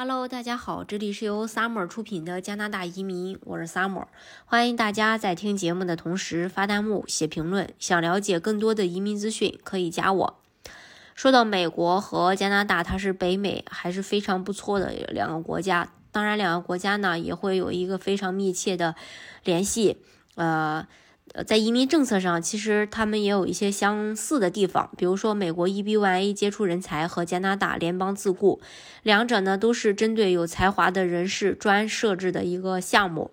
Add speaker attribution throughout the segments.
Speaker 1: Hello，大家好，这里是由 Summer 出品的加拿大移民，我是 Summer，欢迎大家在听节目的同时发弹幕、写评论。想了解更多的移民资讯，可以加我。说到美国和加拿大，它是北美还是非常不错的两个国家。当然，两个国家呢也会有一个非常密切的联系，呃。呃，在移民政策上，其实他们也有一些相似的地方，比如说美国 EB-1A 接触人才和加拿大联邦自雇，两者呢都是针对有才华的人士专设置的一个项目，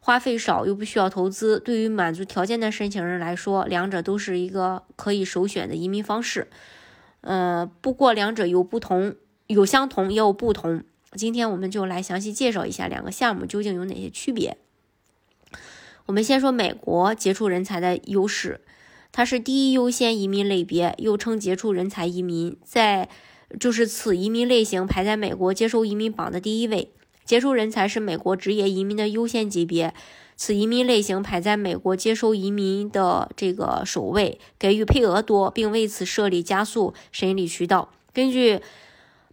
Speaker 1: 花费少又不需要投资，对于满足条件的申请人来说，两者都是一个可以首选的移民方式。呃，不过两者有不同，有相同也有不同。今天我们就来详细介绍一下两个项目究竟有哪些区别。我们先说美国杰出人才的优势，它是第一优先移民类别，又称杰出人才移民，在就是此移民类型排在美国接受移民榜的第一位。杰出人才是美国职业移民的优先级别，此移民类型排在美国接收移民的这个首位，给予配额多，并为此设立加速审理渠道。根据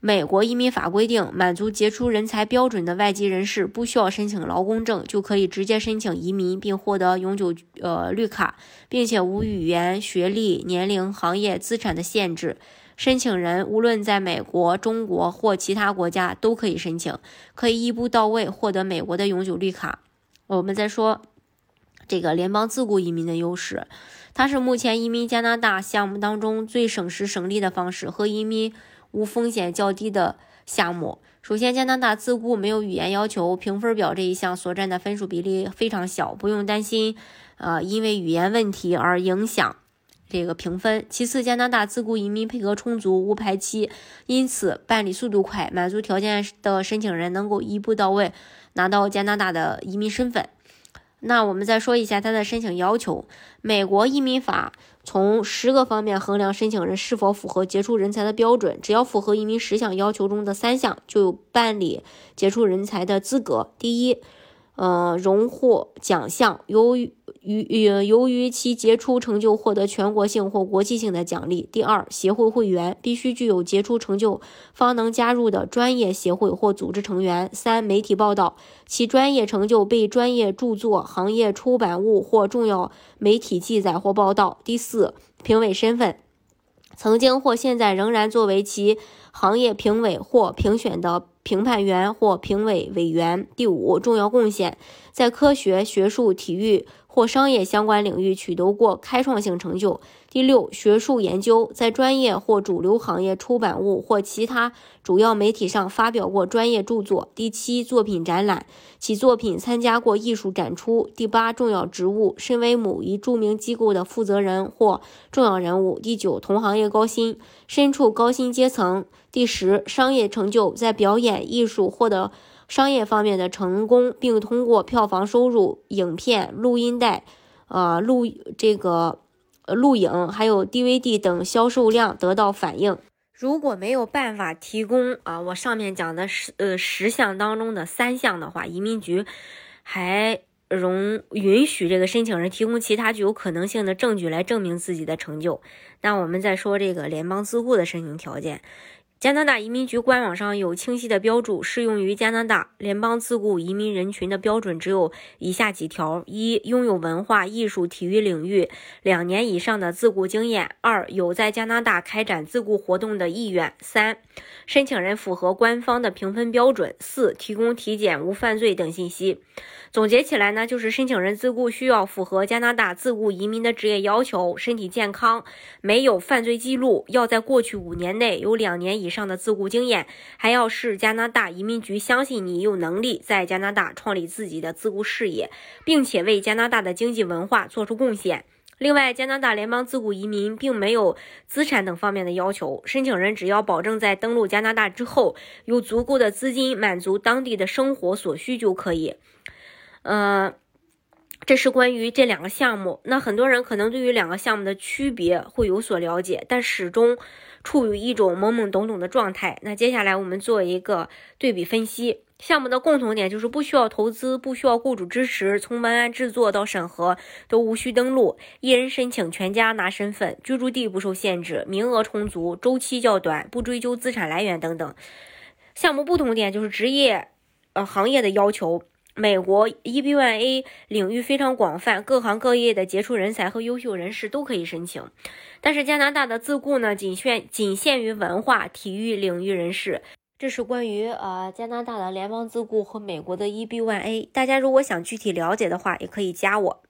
Speaker 1: 美国移民法规定，满足杰出人才标准的外籍人士不需要申请劳工证，就可以直接申请移民，并获得永久呃绿卡，并且无语言、学历、年龄、行业、资产的限制。申请人无论在美国、中国或其他国家都可以申请，可以一步到位获得美国的永久绿卡。我们再说这个联邦自雇移民的优势，它是目前移民加拿大项目当中最省时省力的方式和移民。无风险较低的项目。首先，加拿大自雇没有语言要求，评分表这一项所占的分数比例非常小，不用担心，呃，因为语言问题而影响这个评分。其次，加拿大自雇移民配额充足，无排期，因此办理速度快，满足条件的申请人能够一步到位拿到加拿大的移民身份。那我们再说一下他的申请要求。美国移民法从十个方面衡量申请人是否符合杰出人才的标准，只要符合移民十项要求中的三项，就有办理杰出人才的资格。第一，呃，荣获奖项，由于于由于其杰出成就获得全国性或国际性的奖励。第二，协会会员必须具有杰出成就方能加入的专业协会或组织成员。三，媒体报道其专业成就被专业著作、行业出版物或重要媒体记载或报道。第四，评委身份。曾经或现在仍然作为其行业评委或评选的评判员或评委委员。第五，重要贡献，在科学、学术、体育。或商业相关领域取得过开创性成就。第六，学术研究，在专业或主流行业出版物或其他主要媒体上发表过专业著作。第七，作品展览，其作品参加过艺术展出。第八，重要职务，身为某一著名机构的负责人或重要人物。第九，同行业高薪，身处高薪阶层。第十，商业成就，在表演艺术获得。商业方面的成功，并通过票房收入、影片、录音带、呃录这个录影，还有 DVD 等销售量得到反映。如果没有办法提供啊，我上面讲的十呃十项当中的三项的话，移民局还容允许这个申请人提供其他具有可能性的证据来证明自己的成就。那我们再说这个联邦自雇的申请条件。加拿大移民局官网上有清晰的标注，适用于加拿大联邦自雇移民人群的标准只有以下几条：一、拥有文化艺术、体育领域两年以上的自雇经验；二、有在加拿大开展自雇活动的意愿；三、申请人符合官方的评分标准；四、提供体检、无犯罪等信息。总结起来呢，就是申请人自雇需要符合加拿大自雇移民的职业要求，身体健康，没有犯罪记录，要在过去五年内有两年以上的自雇经验，还要是加拿大移民局相信你有能力在加拿大创立自己的自雇事业，并且为加拿大的经济文化做出贡献。另外，加拿大联邦自雇移民并没有资产等方面的要求，申请人只要保证在登陆加拿大之后有足够的资金满足当地的生活所需就可以。呃，这是关于这两个项目。那很多人可能对于两个项目的区别会有所了解，但始终处于一种懵懵懂懂的状态。那接下来我们做一个对比分析。项目的共同点就是不需要投资，不需要雇主支持，从文案制作到审核都无需登录，一人申请，全家拿身份，居住地不受限制，名额充足，周期较短，不追究资产来源等等。项目不同点就是职业呃行业的要求。美国 EB1A 领域非常广泛，各行各业的杰出人才和优秀人士都可以申请。但是加拿大的自雇呢，仅限仅限于文化、体育领域人士。这是关于呃加拿大的联邦自雇和美国的 EB1A。大家如果想具体了解的话，也可以加我。